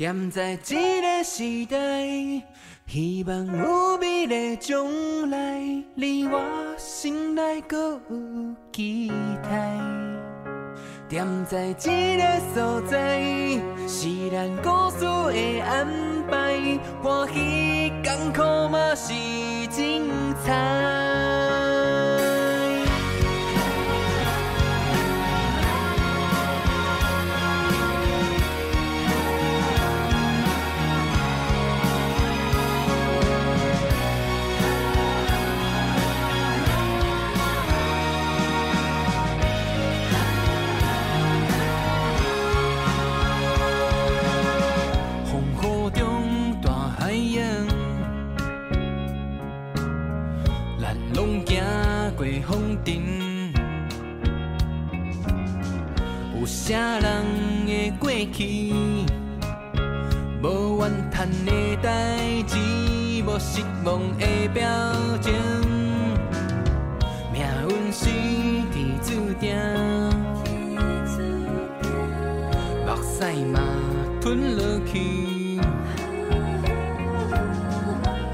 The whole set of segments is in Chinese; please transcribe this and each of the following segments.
踮在这个时代，希望有美的将来，你我心内搁有期待。踮在这个所在，是咱故事的安排，欢喜艰苦嘛是精彩。啥人的过去，无怨叹的代志，无失望的表情，命运是天注定，目屎嘛吞落去，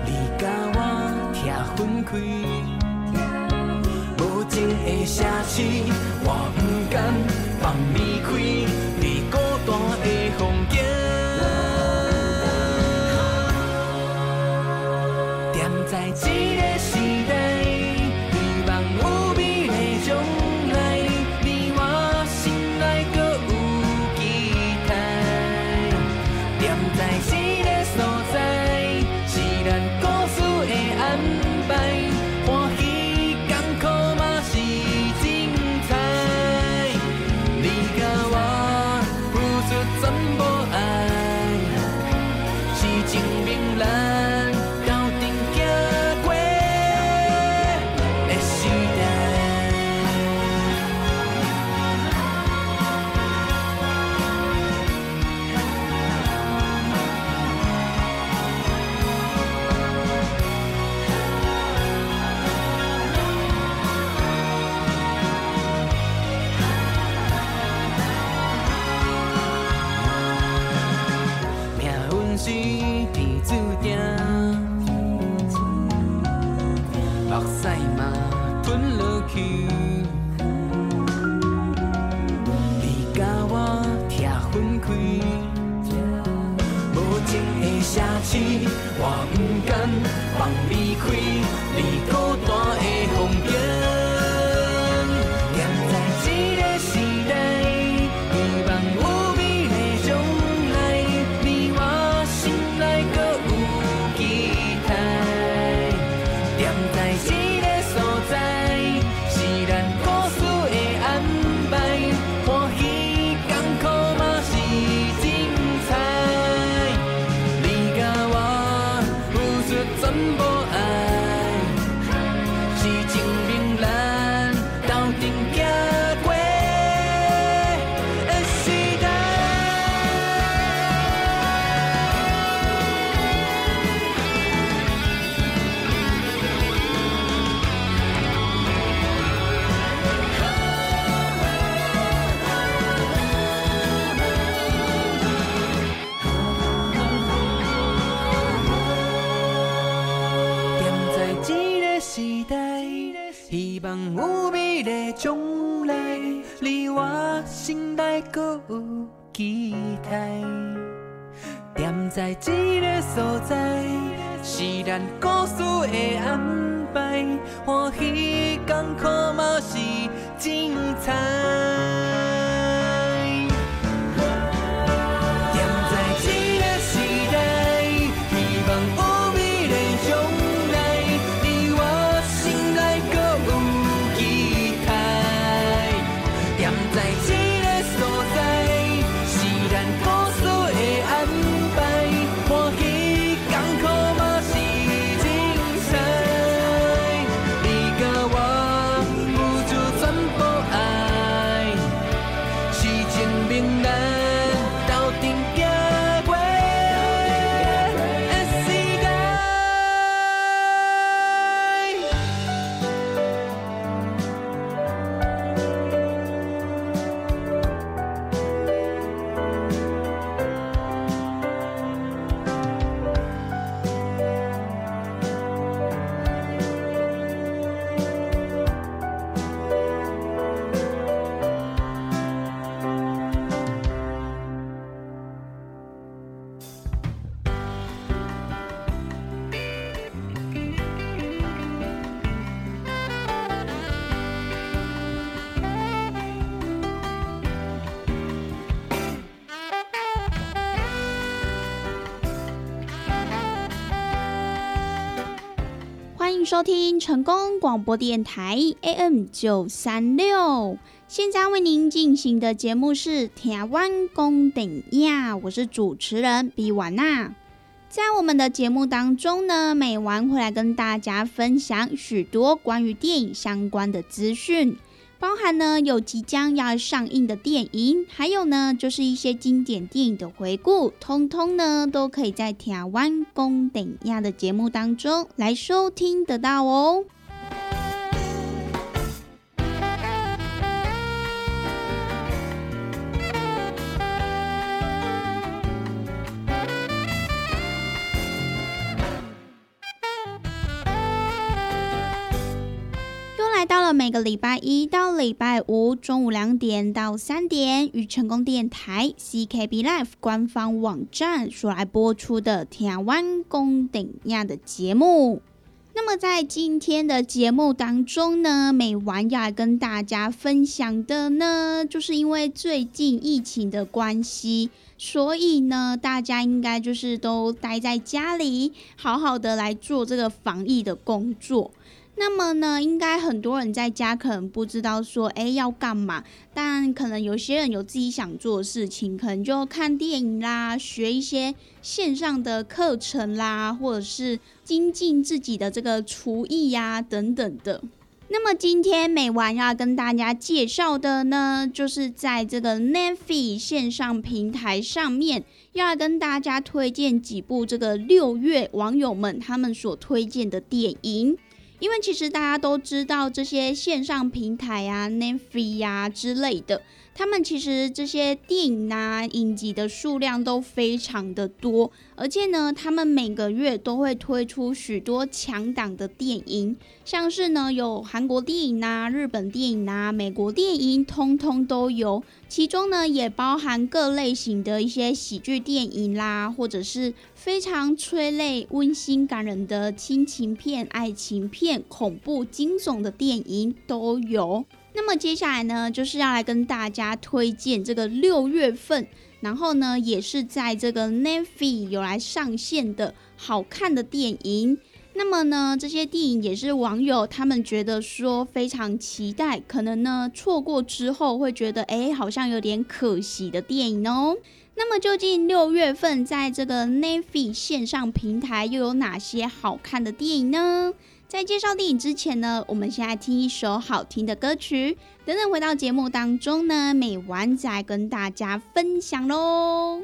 你甲我拆分开，无情的奢侈，我不甘。放离开在这个所在，是咱故事的安排，欢喜艰苦嘛是精彩。收听成功广播电台 AM 九三六，现在为您进行的节目是《台湾公顶亚》，我是主持人比瓦娜。在我们的节目当中呢，每晚会来跟大家分享许多关于电影相关的资讯。包含呢有即将要上映的电影，还有呢就是一些经典电影的回顾，通通呢都可以在台湾公等亚的节目当中来收听得到哦。每个礼拜一到礼拜五中午两点到三点，与成功电台 CKB Life 官方网站所来播出的台湾公顶亚的节目。那么在今天的节目当中呢，美晚要来跟大家分享的呢，就是因为最近疫情的关系，所以呢，大家应该就是都待在家里，好好的来做这个防疫的工作。那么呢，应该很多人在家可能不知道说，哎，要干嘛？但可能有些人有自己想做的事情，可能就看电影啦，学一些线上的课程啦，或者是精进自己的这个厨艺呀等等的。那么今天美晚要跟大家介绍的呢，就是在这个 n e t f i 线上平台上面，要跟大家推荐几部这个六月网友们他们所推荐的电影。因为其实大家都知道，这些线上平台啊、n e t f l i 呀之类的。他们其实这些电影啊、影集的数量都非常的多，而且呢，他们每个月都会推出许多强档的电影，像是呢有韩国电影啊、日本电影啊、美国电影，通通都有。其中呢也包含各类型的一些喜剧电影啦，或者是非常催泪、温馨感人的亲情片、爱情片、恐怖惊悚的电影都有。那么接下来呢，就是要来跟大家推荐这个六月份，然后呢，也是在这个 n e t f i 有来上线的好看的电影。那么呢，这些电影也是网友他们觉得说非常期待，可能呢错过之后会觉得哎，好像有点可惜的电影哦。那么究竟六月份在这个 n e t f i 线上平台又有哪些好看的电影呢？在介绍电影之前呢，我们先来听一首好听的歌曲。等等回到节目当中呢，美完再跟大家分享喽。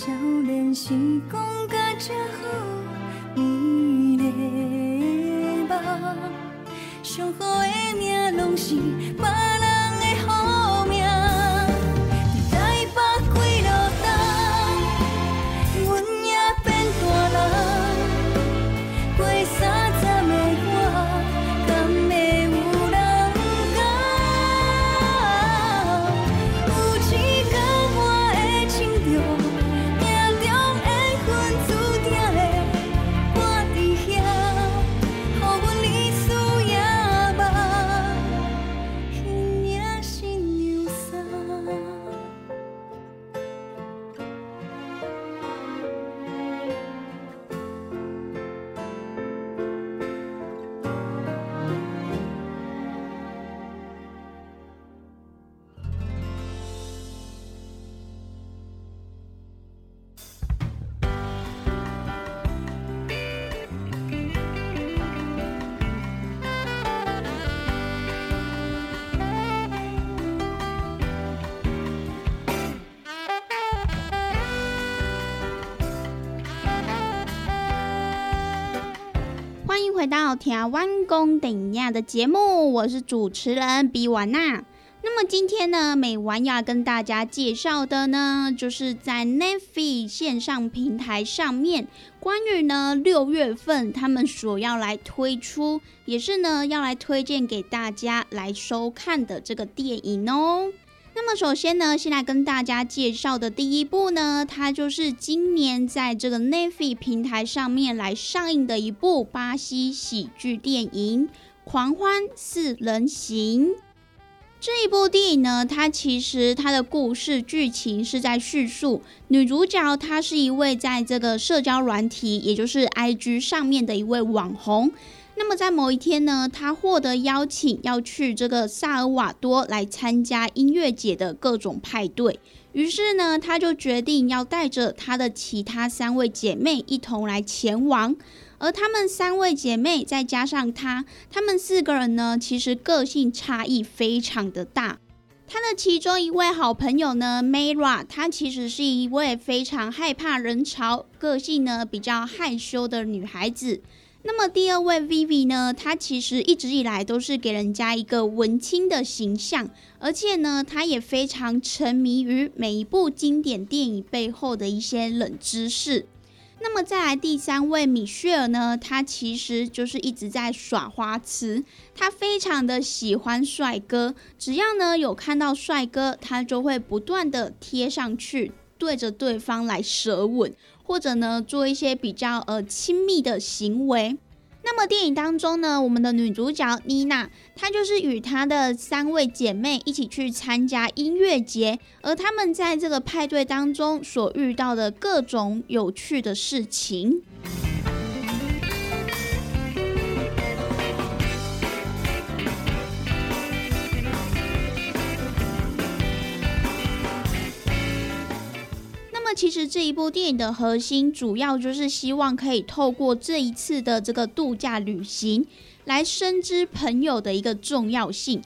少年时光甲真好，美丽的梦，上好的命拢是迎回到《台湾公顶亚》的节目，我是主持人比瓦娜。那么今天呢，美婉要跟大家介绍的呢，就是在 Netflix 线上平台上面，关于呢六月份他们所要来推出，也是呢要来推荐给大家来收看的这个电影哦。那么首先呢，先来跟大家介绍的第一部呢，它就是今年在这个 Netflix 平台上面来上映的一部巴西喜剧电影《狂欢四人行》。这一部电影呢，它其实它的故事剧情是在叙述女主角她是一位在这个社交软体，也就是 IG 上面的一位网红。那么在某一天呢，她获得邀请要去这个萨尔瓦多来参加音乐节的各种派对。于是呢，她就决定要带着她的其他三位姐妹一同来前往。而她们三位姐妹再加上她，她们四个人呢，其实个性差异非常的大。她的其中一位好朋友呢，Mara，她其实是一位非常害怕人潮、个性呢比较害羞的女孩子。那么第二位 Vivi 呢，她其实一直以来都是给人家一个文青的形象，而且呢，她也非常沉迷于每一部经典电影背后的一些冷知识。那么再来第三位米歇尔呢，她其实就是一直在耍花痴，她非常的喜欢帅哥，只要呢有看到帅哥，她就会不断的贴上去，对着对方来舌吻。或者呢，做一些比较呃亲密的行为。那么电影当中呢，我们的女主角妮娜，她就是与她的三位姐妹一起去参加音乐节，而她们在这个派对当中所遇到的各种有趣的事情。那，其实这一部电影的核心主要就是希望可以透过这一次的这个度假旅行，来深知朋友的一个重要性。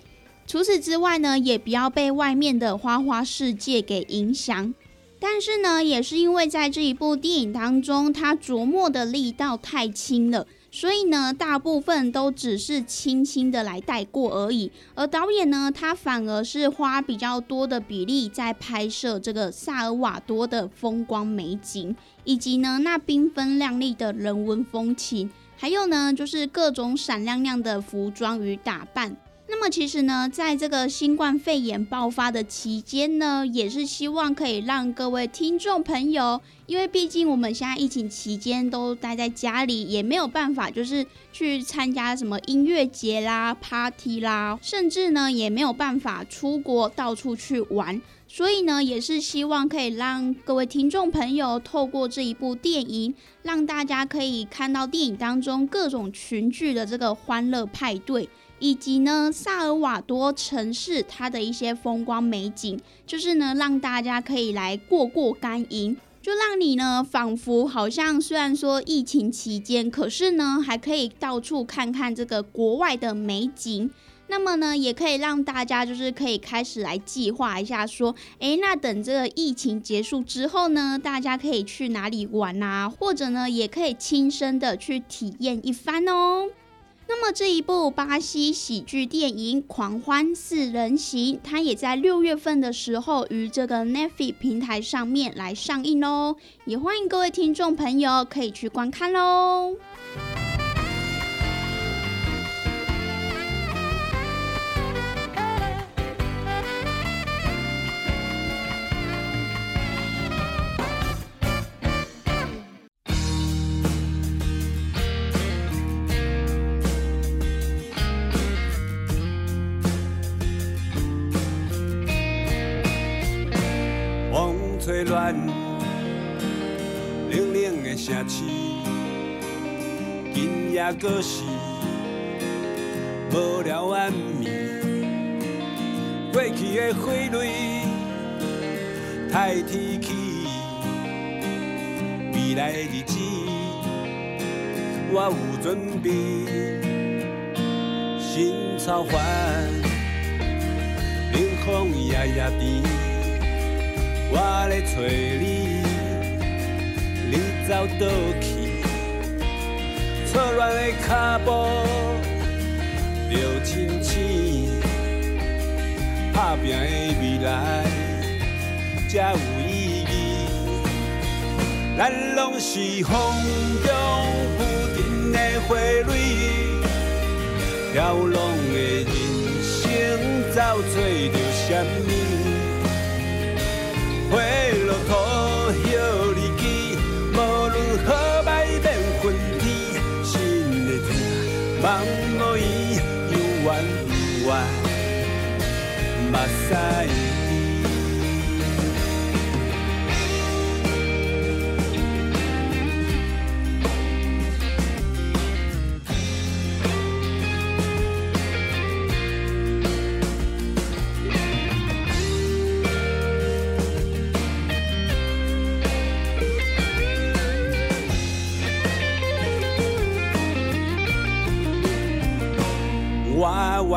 除此之外呢，也不要被外面的花花世界给影响。但是呢，也是因为在这一部电影当中，他琢磨的力道太轻了。所以呢，大部分都只是轻轻的来带过而已。而导演呢，他反而是花比较多的比例在拍摄这个萨尔瓦多的风光美景，以及呢那缤纷亮丽的人文风情，还有呢就是各种闪亮亮的服装与打扮。那么其实呢，在这个新冠肺炎爆发的期间呢，也是希望可以让各位听众朋友，因为毕竟我们现在疫情期间都待在家里，也没有办法就是去参加什么音乐节啦、party 啦，甚至呢也没有办法出国到处去玩。所以呢，也是希望可以让各位听众朋友透过这一部电影，让大家可以看到电影当中各种群聚的这个欢乐派对。以及呢，萨尔瓦多城市它的一些风光美景，就是呢，让大家可以来过过干瘾。就让你呢仿佛好像虽然说疫情期间，可是呢还可以到处看看这个国外的美景。那么呢，也可以让大家就是可以开始来计划一下，说，诶，那等这个疫情结束之后呢，大家可以去哪里玩啊？或者呢，也可以亲身的去体验一番哦。那么这一部巴西喜剧电影《狂欢四人行》，它也在六月份的时候于这个 Netflix 平台上面来上映喽，也欢迎各位听众朋友可以去观看喽。城市，今夜搁是无聊暗暝。过去的花蕊太天气，未来的日子我有准备。心草烦，冷风夜夜甜。我咧找，你走倒去，错乱的脚步就亲像打拼的未来才有意义。咱拢是风中浮沉的花蕊，飘浪的人生走找着什么？目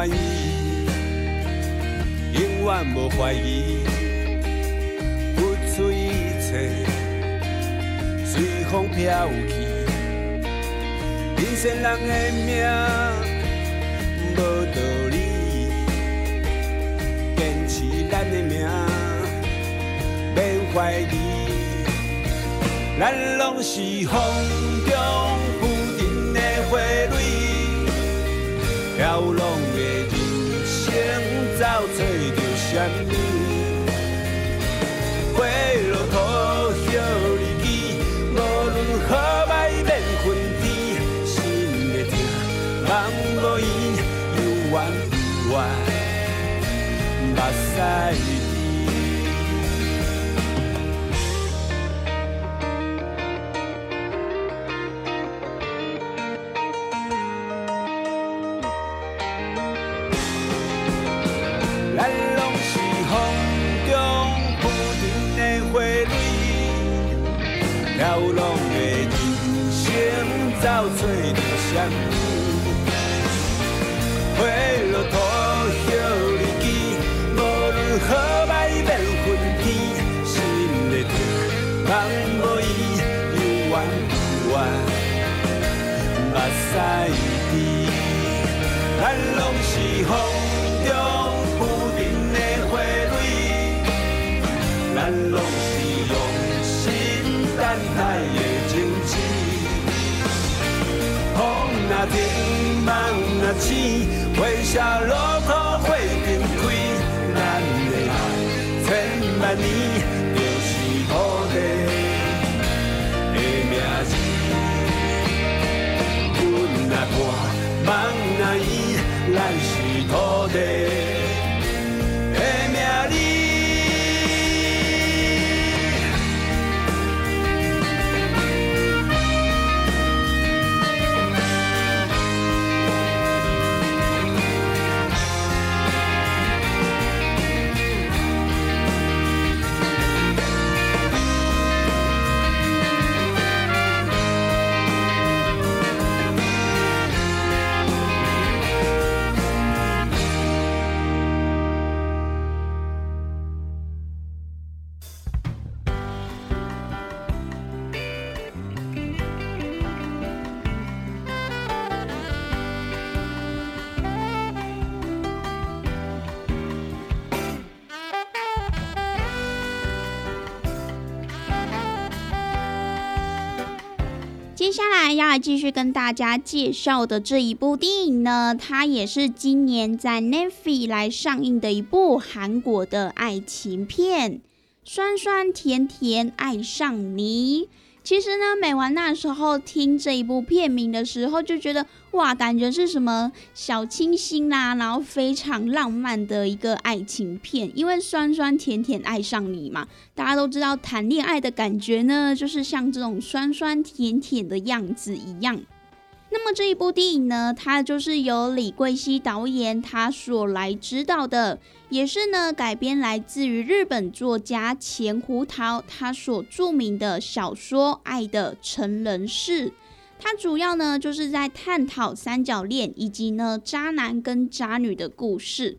屎。远无怀疑，付出一切，随风飘去。人生人的命无道理，坚持咱的命，免怀疑。咱拢是风中浮沉的花蕊，飘浪。走选你。花落土休离枝，无论好歹免分天。心的疼，梦无伊，犹原不。目屎。找着什么？花落土，叶离枝，无论好歹免分天。心的痛，梦无依，有怨有怨，目屎。微笑路途花尽开，咱的爱千万年就是土地的名字。阮若看，梦若伊，咱是土地。来继续跟大家介绍的这一部电影呢，它也是今年在 Netflix 来上映的一部韩国的爱情片，《酸酸甜甜爱上你》。其实呢，美完那时候听这一部片名的时候，就觉得哇，感觉是什么小清新啦，然后非常浪漫的一个爱情片。因为酸酸甜甜爱上你嘛，大家都知道谈恋爱的感觉呢，就是像这种酸酸甜甜的样子一样。那么这一部电影呢，它就是由李桂熙导演他所来指导的，也是呢改编来自于日本作家钱胡桃他所著名的小说《爱的成人式》。它主要呢就是在探讨三角恋以及呢渣男跟渣女的故事。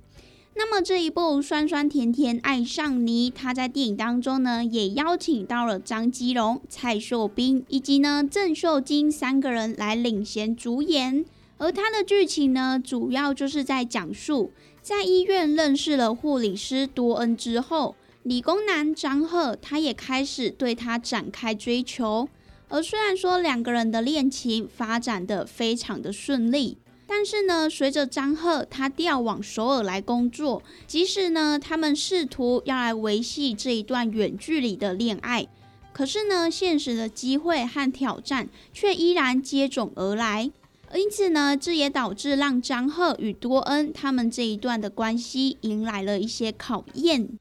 那么这一部《酸酸甜甜爱上你》，他在电影当中呢，也邀请到了张基龙、蔡秀彬以及呢郑秀晶三个人来领衔主演。而他的剧情呢，主要就是在讲述在医院认识了护理师多恩之后，理工男张赫他也开始对他展开追求。而虽然说两个人的恋情发展的非常的顺利。但是呢，随着张赫他调往首尔来工作，即使呢他们试图要来维系这一段远距离的恋爱，可是呢现实的机会和挑战却依然接踵而来。因此呢，这也导致让张赫与多恩他们这一段的关系迎来了一些考验。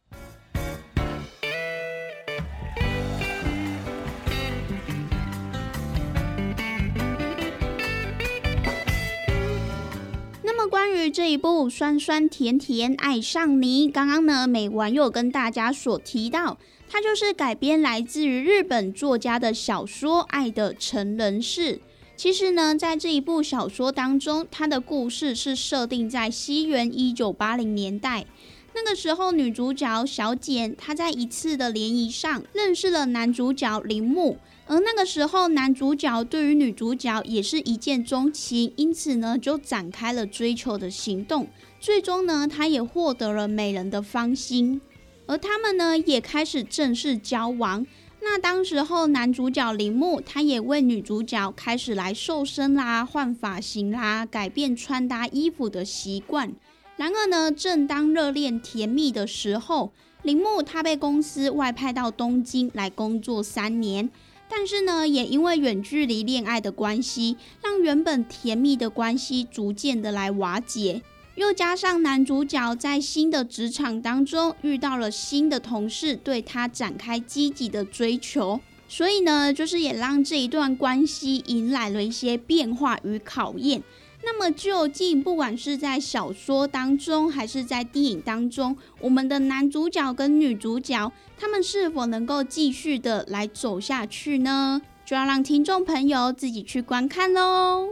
关于这一部《酸酸甜甜爱上你》，刚刚呢美完又跟大家所提到，它就是改编来自于日本作家的小说《爱的成人式》。其实呢，在这一部小说当中，它的故事是设定在西元一九八零年代。那个时候，女主角小简她在一次的联谊上认识了男主角铃木。而那个时候，男主角对于女主角也是一见钟情，因此呢，就展开了追求的行动。最终呢，他也获得了美人的芳心，而他们呢，也开始正式交往。那当时候，男主角铃木他也为女主角开始来瘦身啦、换发型啦、改变穿搭衣服的习惯。然而呢，正当热恋甜蜜的时候，铃木他被公司外派到东京来工作三年。但是呢，也因为远距离恋爱的关系，让原本甜蜜的关系逐渐的来瓦解。又加上男主角在新的职场当中遇到了新的同事，对他展开积极的追求，所以呢，就是也让这一段关系迎来了一些变化与考验。那么究竟，不管是在小说当中，还是在电影当中，我们的男主角跟女主角，他们是否能够继续的来走下去呢？就要让听众朋友自己去观看喽。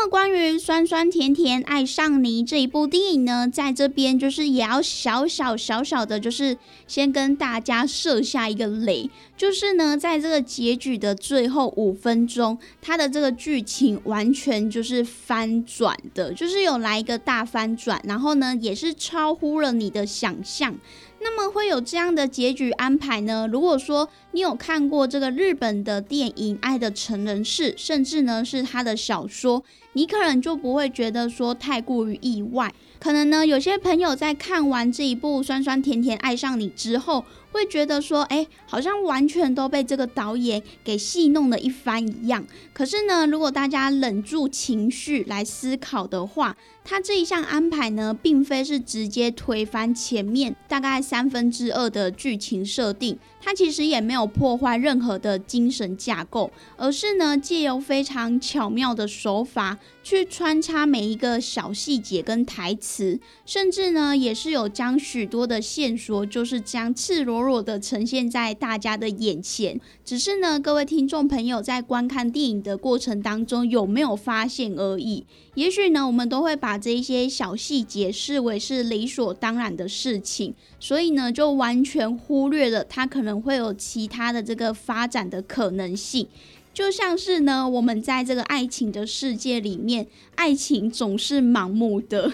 那么关于酸酸甜甜爱上你这一部电影呢，在这边就是也要小小小小的，就是先跟大家设下一个雷，就是呢，在这个结局的最后五分钟，它的这个剧情完全就是翻转的，就是有来一个大翻转，然后呢，也是超乎了你的想象。那么会有这样的结局安排呢？如果说你有看过这个日本的电影《爱的成人式》，甚至呢是他的小说，你可能就不会觉得说太过于意外。可能呢，有些朋友在看完这一部《酸酸甜甜爱上你》之后。会觉得说，哎，好像完全都被这个导演给戏弄了一番一样。可是呢，如果大家忍住情绪来思考的话，他这一项安排呢，并非是直接推翻前面大概三分之二的剧情设定。它其实也没有破坏任何的精神架构，而是呢借由非常巧妙的手法去穿插每一个小细节跟台词，甚至呢也是有将许多的线索就是将赤裸裸的呈现在大家的眼前。只是呢各位听众朋友在观看电影的过程当中有没有发现而已？也许呢我们都会把这些小细节视为是理所当然的事情。所以呢，就完全忽略了它可能会有其他的这个发展的可能性。就像是呢，我们在这个爱情的世界里面，爱情总是盲目的。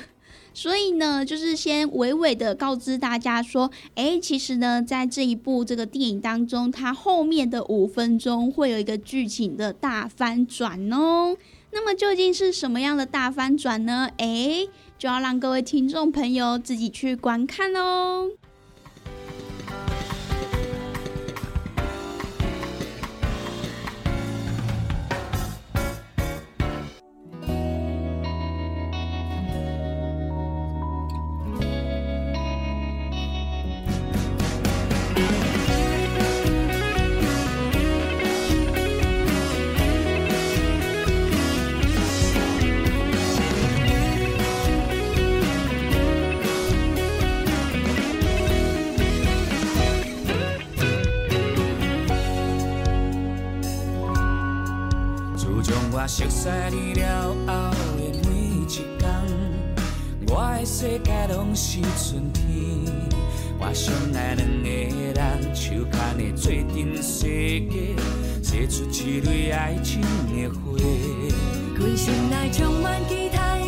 所以呢，就是先娓娓的告知大家说，哎，其实呢，在这一部这个电影当中，它后面的五分钟会有一个剧情的大翻转哦。那么究竟是什么样的大翻转呢？哎，就要让各位听众朋友自己去观看喽。我熟悉你了后的每一天，我的世界拢是春天。我相爱两个人，手牵的做阵世界，写出一蕊爱情的花。规心内充满期待，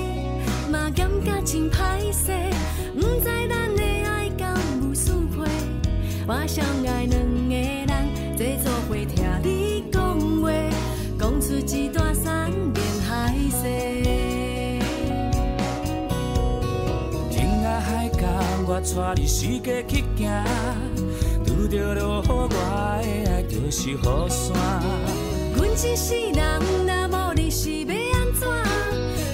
嘛感觉真歹势，不知咱的爱敢有续配。我相爱两个人，坐做伙听你讲话，讲出一我带你四界去行，拄着落雨，我的爱就是雨伞。阮一世人，若无你是要安怎？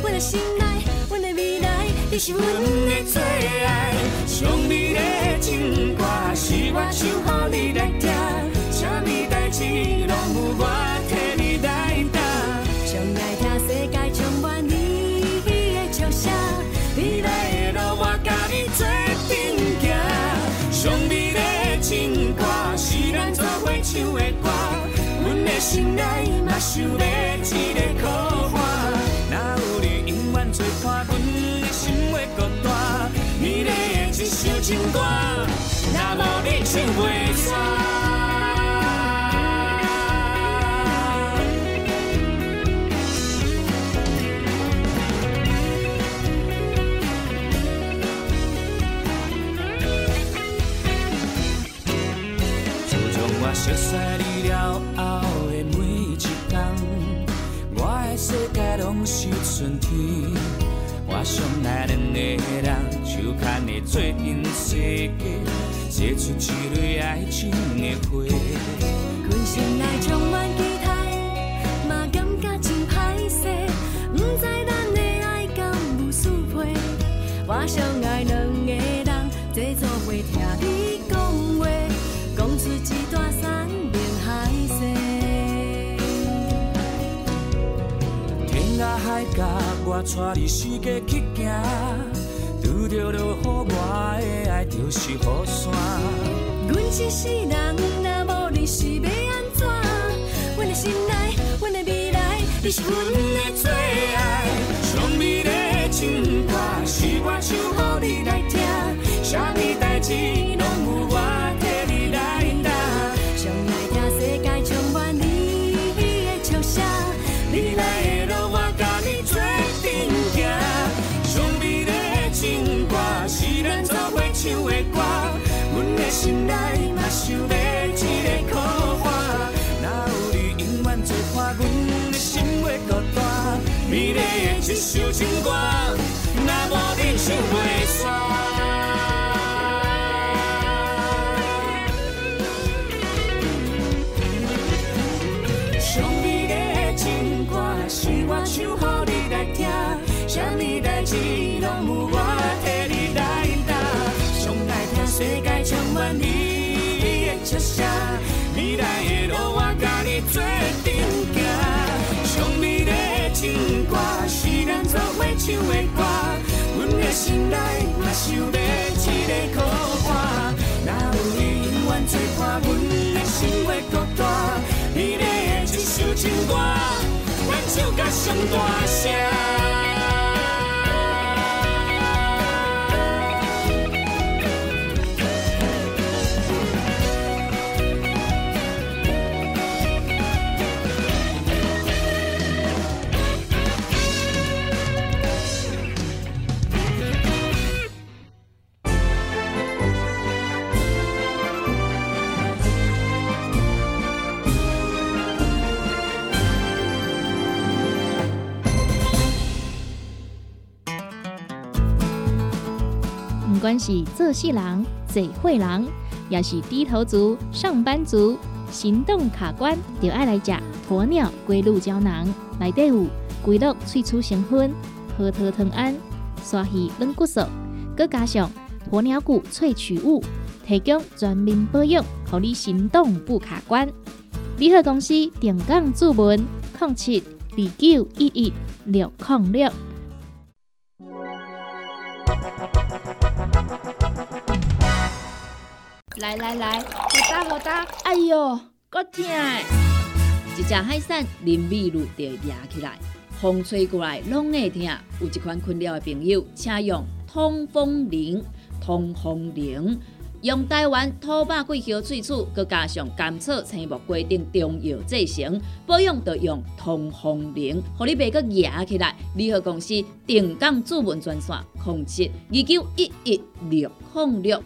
阮的心内，阮的未来，你是阮的最爱。上美的情歌，是我唱予你来听，啥物代志拢有我替你来担。唱的歌，阮的心内嘛想要一个靠岸。若有你永远做伴，阮的心会搁大。美丽的一首情歌，若无你唱袂煞。熟悉你了后的每一天，我的世界拢是春天。我相爱两个人，手牵的做阵世界，写出一蕊爱情的花。全心内充满期待，嘛感觉真歹势，不知咱的爱敢有续配。我相爱两个人，坐做伙听海角，我带你四界去行，拄着落雨，我的爱就是雨伞。阮一世人，若无你是要安怎？阮的心内，阮的未来，你是阮的最爱。上美丽的情歌，是我唱予你来听，啥物代志拢有我。唱大。美丽的一首情歌，若无你唱袂煞。上美丽的情歌，是我唱予你来听，什么代志拢有我唱的歌，阮的心内嘛想要一个靠岸。若有你永远做伴，阮的心会搁大。美丽的一首情歌，咱唱甲上大声。管是做事人、嘴会人，也是低头族、上班族，行动卡关，就爱来食鸵鸟龟鹿胶囊。内底有龟鹿萃取成分，核桃藤胺、刷鱼软骨素，佮加上鸵鸟骨萃取物，提供全面保养，让你行动不卡关。联合公司定岗注文：零七二九一一六零六。来来来，好打好打！哎哟，够痛！一只海扇林密路就压起来，风吹过来拢会痛。有一款困扰的朋友，请用通风铃。通风铃用台湾土白桂花萃取，佮加上甘草、青木规定中药制成，保养要用通风铃，互你袂佮压起来。联合公司定岗主文专线：控制二九一一六零六。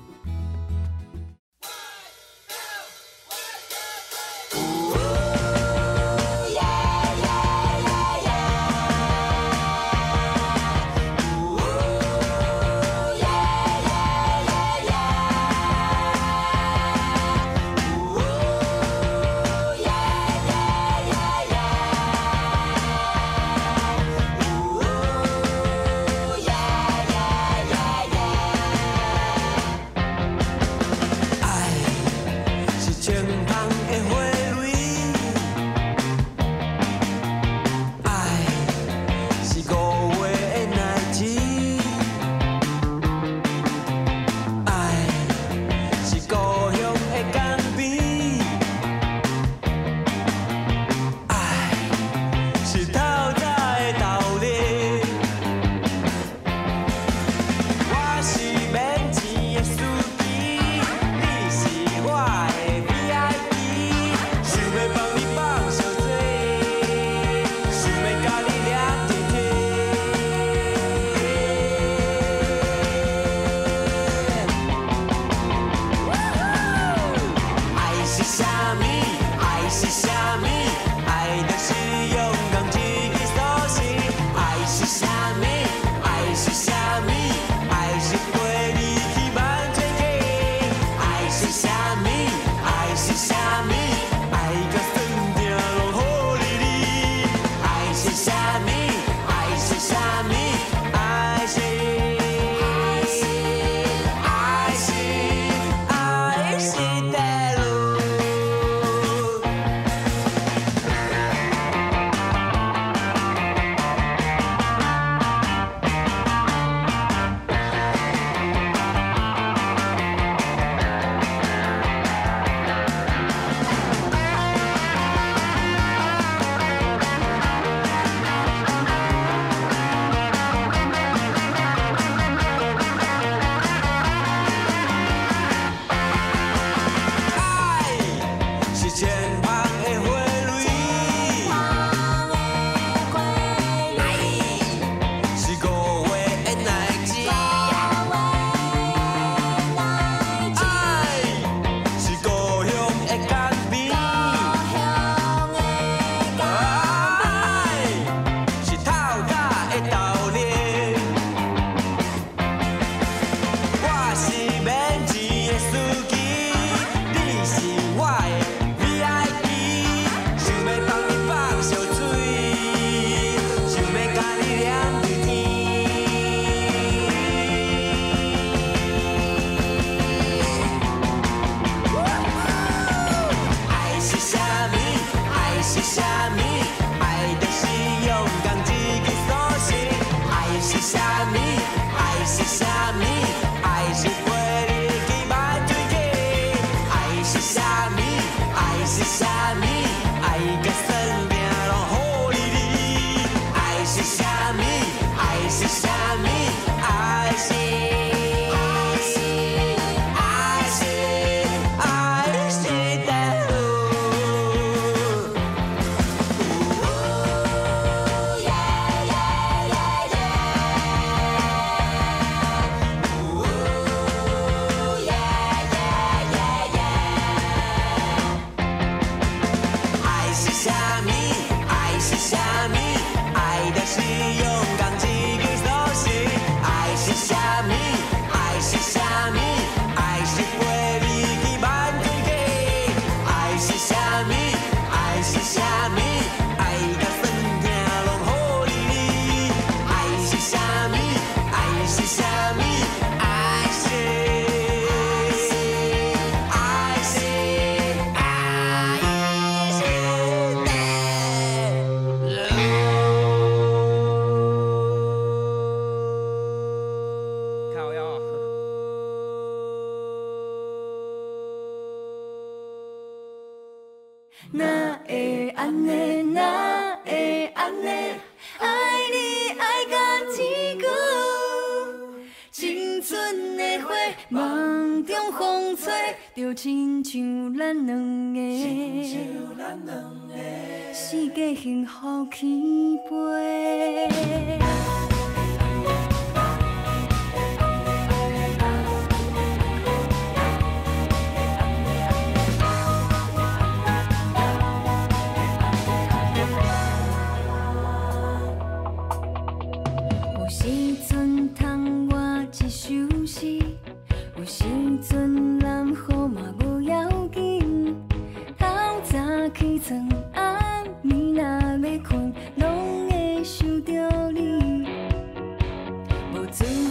无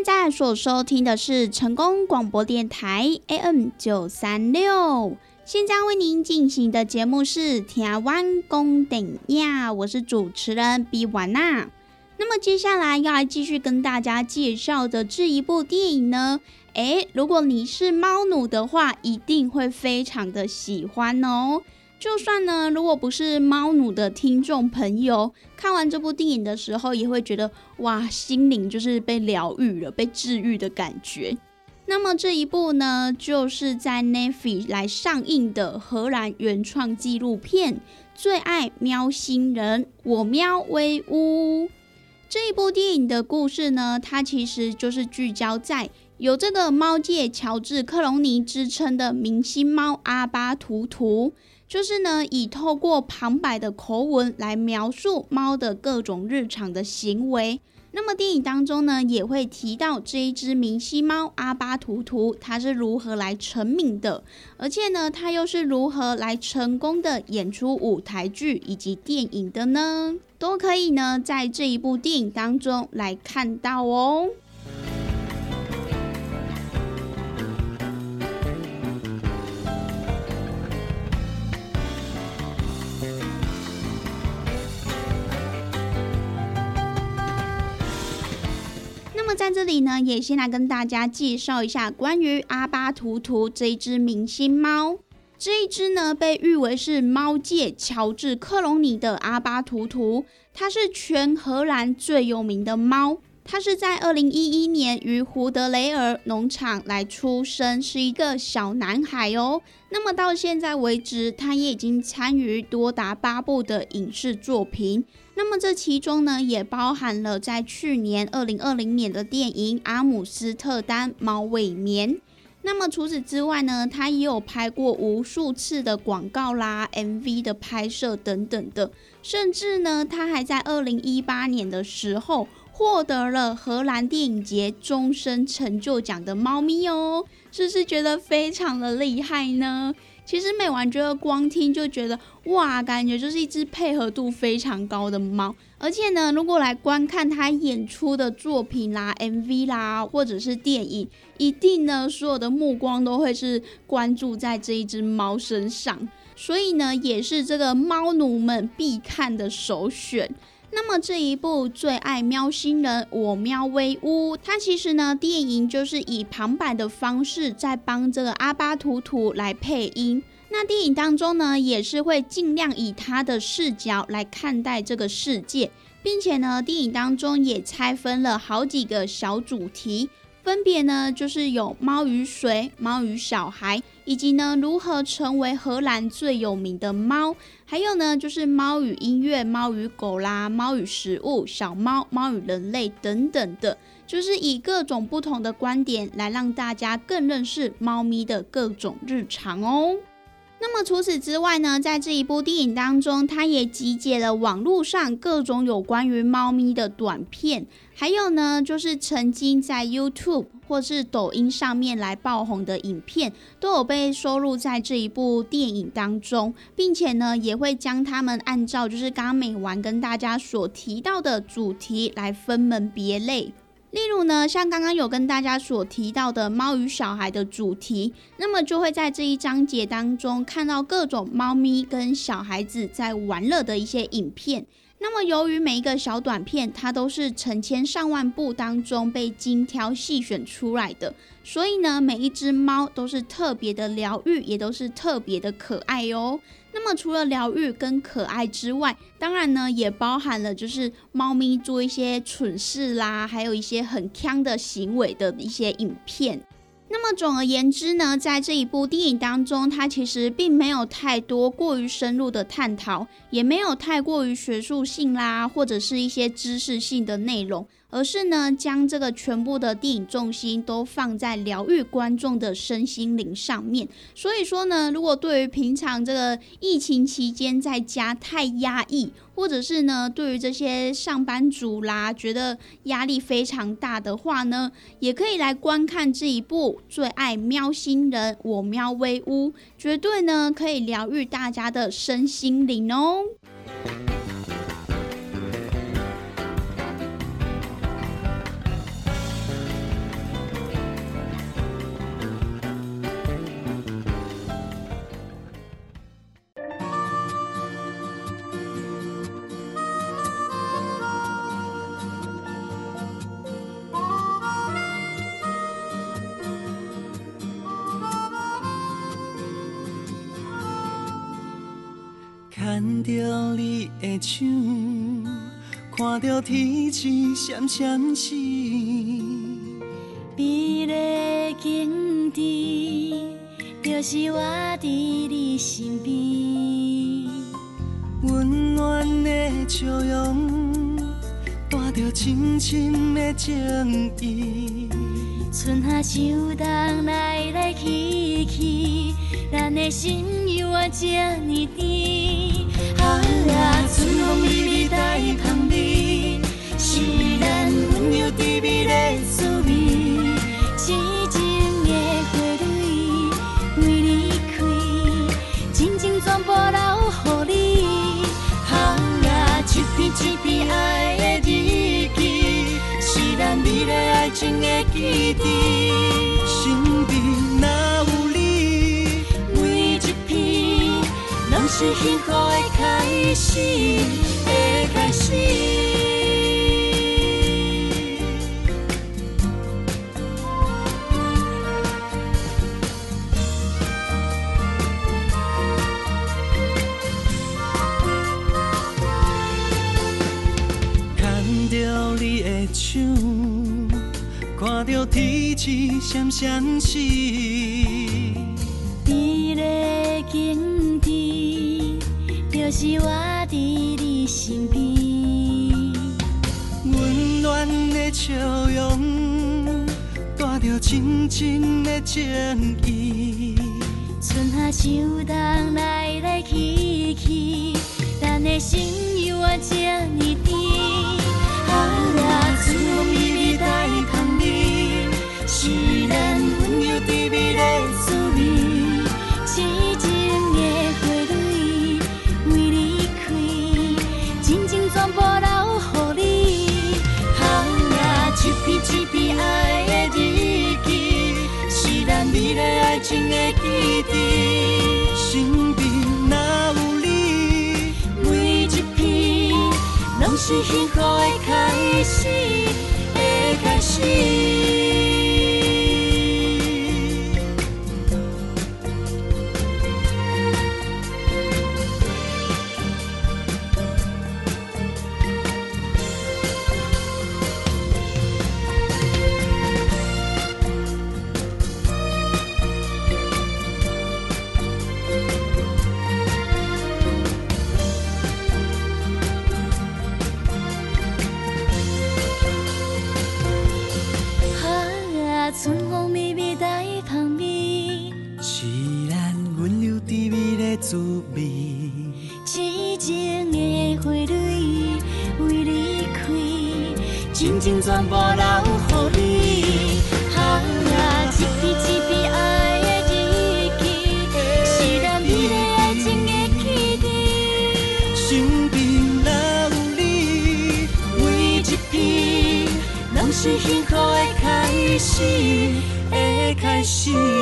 现在所收听的是成功广播电台 AM 九三六，现在为您进行的节目是《台湾公顶呀》，我是主持人比瓦娜。那么接下来要来继续跟大家介绍的这一部电影呢，诶，如果你是猫奴的话，一定会非常的喜欢哦。就算呢，如果不是猫奴的听众朋友，看完这部电影的时候，也会觉得哇，心灵就是被疗愈了，被治愈的感觉。那么这一部呢，就是在 Netflix 来上映的荷兰原创纪录片《最爱喵星人》，我喵威屋。这一部电影的故事呢，它其实就是聚焦在有这个猫界乔治克隆尼之称的明星猫阿巴图图。就是呢，以透过旁白的口吻来描述猫的各种日常的行为。那么电影当中呢，也会提到这一只明星猫阿巴图图，它是如何来成名的，而且呢，它又是如何来成功的演出舞台剧以及电影的呢？都可以呢，在这一部电影当中来看到哦。在这里呢，也先来跟大家介绍一下关于阿巴图图这一只明星猫。这一只呢，被誉为是猫界乔治克隆尼的阿巴图图，它是全荷兰最有名的猫。它是在二零一一年于胡德雷尔农场来出生，是一个小男孩哦。那么到现在为止，他也已经参与多达八部的影视作品。那么这其中呢，也包含了在去年二零二零年的电影《阿姆斯特丹猫尾绵》。那么除此之外呢，他也有拍过无数次的广告啦、MV 的拍摄等等的，甚至呢，他还在二零一八年的时候获得了荷兰电影节终身成就奖的猫咪哦，是不是觉得非常的厉害呢？其实美完觉得光听就觉得哇，感觉就是一只配合度非常高的猫。而且呢，如果来观看他演出的作品啦、MV 啦，或者是电影，一定呢所有的目光都会是关注在这一只猫身上。所以呢，也是这个猫奴们必看的首选。那么这一部最爱喵星人，我喵威屋，它其实呢，电影就是以旁白的方式在帮这个阿巴图图来配音。那电影当中呢，也是会尽量以他的视角来看待这个世界，并且呢，电影当中也拆分了好几个小主题。分别呢，就是有猫与水、猫与小孩，以及呢如何成为荷兰最有名的猫，还有呢就是猫与音乐、猫与狗啦、猫与食物、小猫、猫与人类等等的，就是以各种不同的观点来让大家更认识猫咪的各种日常哦。那么除此之外呢，在这一部电影当中，它也集结了网络上各种有关于猫咪的短片，还有呢，就是曾经在 YouTube 或是抖音上面来爆红的影片，都有被收录在这一部电影当中，并且呢，也会将它们按照就是刚刚美完跟大家所提到的主题来分门别类。例如呢，像刚刚有跟大家所提到的猫与小孩的主题，那么就会在这一章节当中看到各种猫咪跟小孩子在玩乐的一些影片。那么由于每一个小短片，它都是成千上万部当中被精挑细选出来的，所以呢，每一只猫都是特别的疗愈，也都是特别的可爱哦。那么除了疗愈跟可爱之外，当然呢也包含了就是猫咪做一些蠢事啦，还有一些很呛的行为的一些影片。那么总而言之呢，在这一部电影当中，它其实并没有太多过于深入的探讨，也没有太过于学术性啦，或者是一些知识性的内容。而是呢，将这个全部的电影重心都放在疗愈观众的身心灵上面。所以说呢，如果对于平常这个疫情期间在家太压抑，或者是呢，对于这些上班族啦，觉得压力非常大的话呢，也可以来观看这一部《最爱喵星人我喵威屋》，绝对呢可以疗愈大家的身心灵哦。牵着你的手，看着天际闪闪闪，美丽景致，就是我伫你身边。温暖的笑容，带着深深的情意。春夏秋冬来来去去，咱的心犹原这呢甜。啊，春风微微带香味，是咱温柔甜蜜的滋味。痴情的花蕊为你开，真情全部留予你。啊，一篇一篇爱的日记，是咱美丽爱情的基地。幸福的开始，的开始。牵着你的手，看着天际闪闪闪。是我伫你身边。温暖的笑容，带着深深的情意。春夏秋冬来来去去，咱的心犹原这呢甜。啊，春风微微带香味，是咱温柔甜蜜的身边若有你，每一篇拢是幸福的开始，的开始。真情全部留予你。啊，一支一支爱的日记，是咱美丽爱情的基地。身边若有你，每一天拢是幸福的开始，的开始。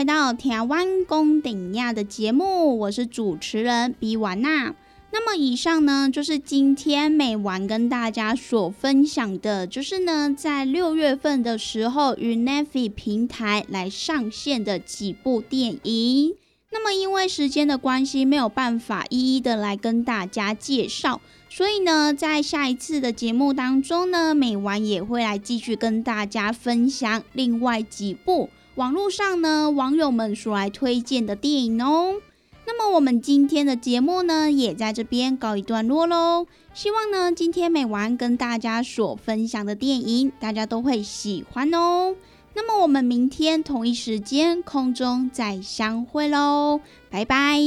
回到台湾公顶亚的节目，我是主持人比婉娜。那么以上呢，就是今天美完跟大家所分享的，就是呢，在六月份的时候与 n e f i 平台来上线的几部电影。那么因为时间的关系，没有办法一一的来跟大家介绍，所以呢，在下一次的节目当中呢，美完也会来继续跟大家分享另外几部网络上呢网友们所来推荐的电影哦。那么我们今天的节目呢，也在这边告一段落喽。希望呢，今天美完跟大家所分享的电影，大家都会喜欢哦。那么我们明天同一时间空中再相会喽，拜拜。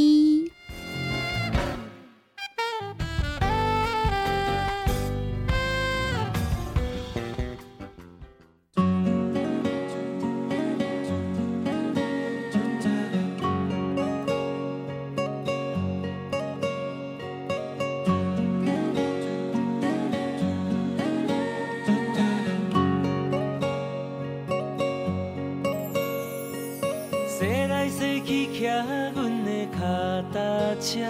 去骑阮的脚踏车，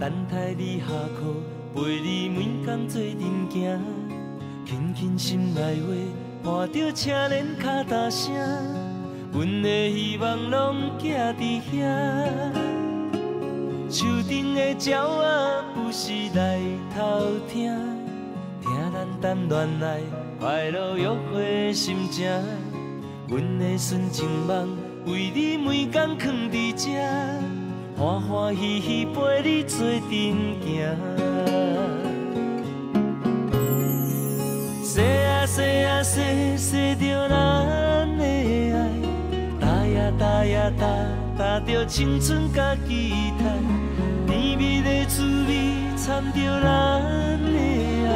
等待你下课，陪你每天做阵行，轻轻心内话，看着车轮脚踏声，阮的希望拢寄伫遐。树顶的鸟仔有时来偷听，听咱谈恋爱快乐约会心情，阮的纯情梦。为你每天囥伫这，欢欢喜喜陪你做阵行。说啊说啊说说着咱的爱，搭呀搭呀搭搭着青春甲期待，甜蜜的滋味掺着咱的爱，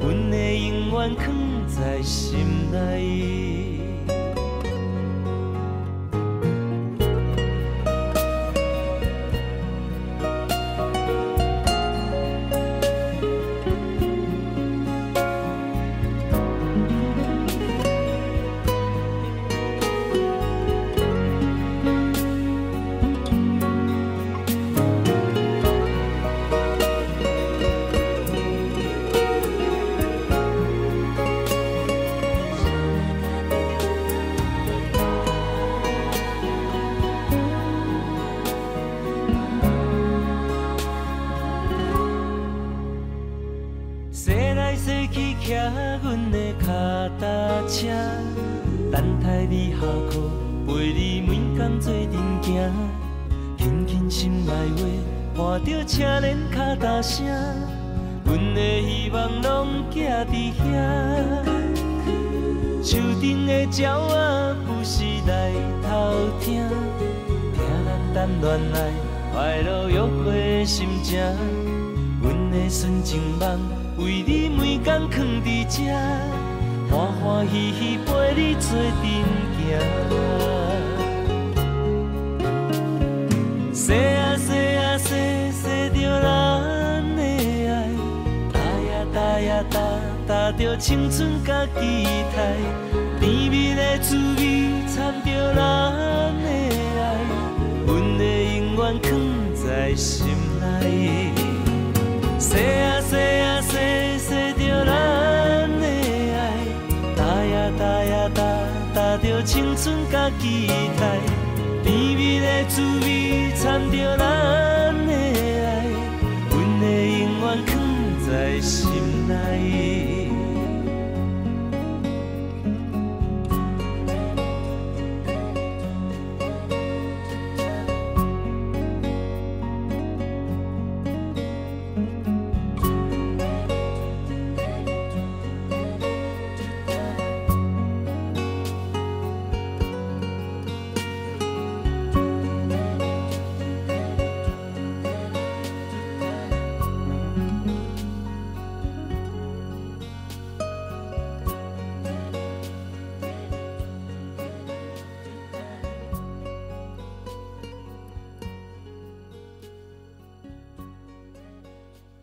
阮的永远藏在心内。行阮的脚踏车，等待你下课，陪你每工做阵行，轻轻心内话，伴着车铃脚踏声，阮的希望拢寄伫遐。树顶的鸟仔不时来偷听，听咱谈恋爱，快乐约会的心情，阮的纯情梦。为你每工藏在遮，欢欢喜喜陪你做阵行。谁啊谁啊谁谁着咱的爱，爱啊爱啊爱带着青春甲期待，甜蜜的滋味掺着咱的爱，阮会永远藏在心内。细呀细呀细，细着咱的爱；大呀大呀大，大青春甲期待。甜蜜的滋味，掺着咱。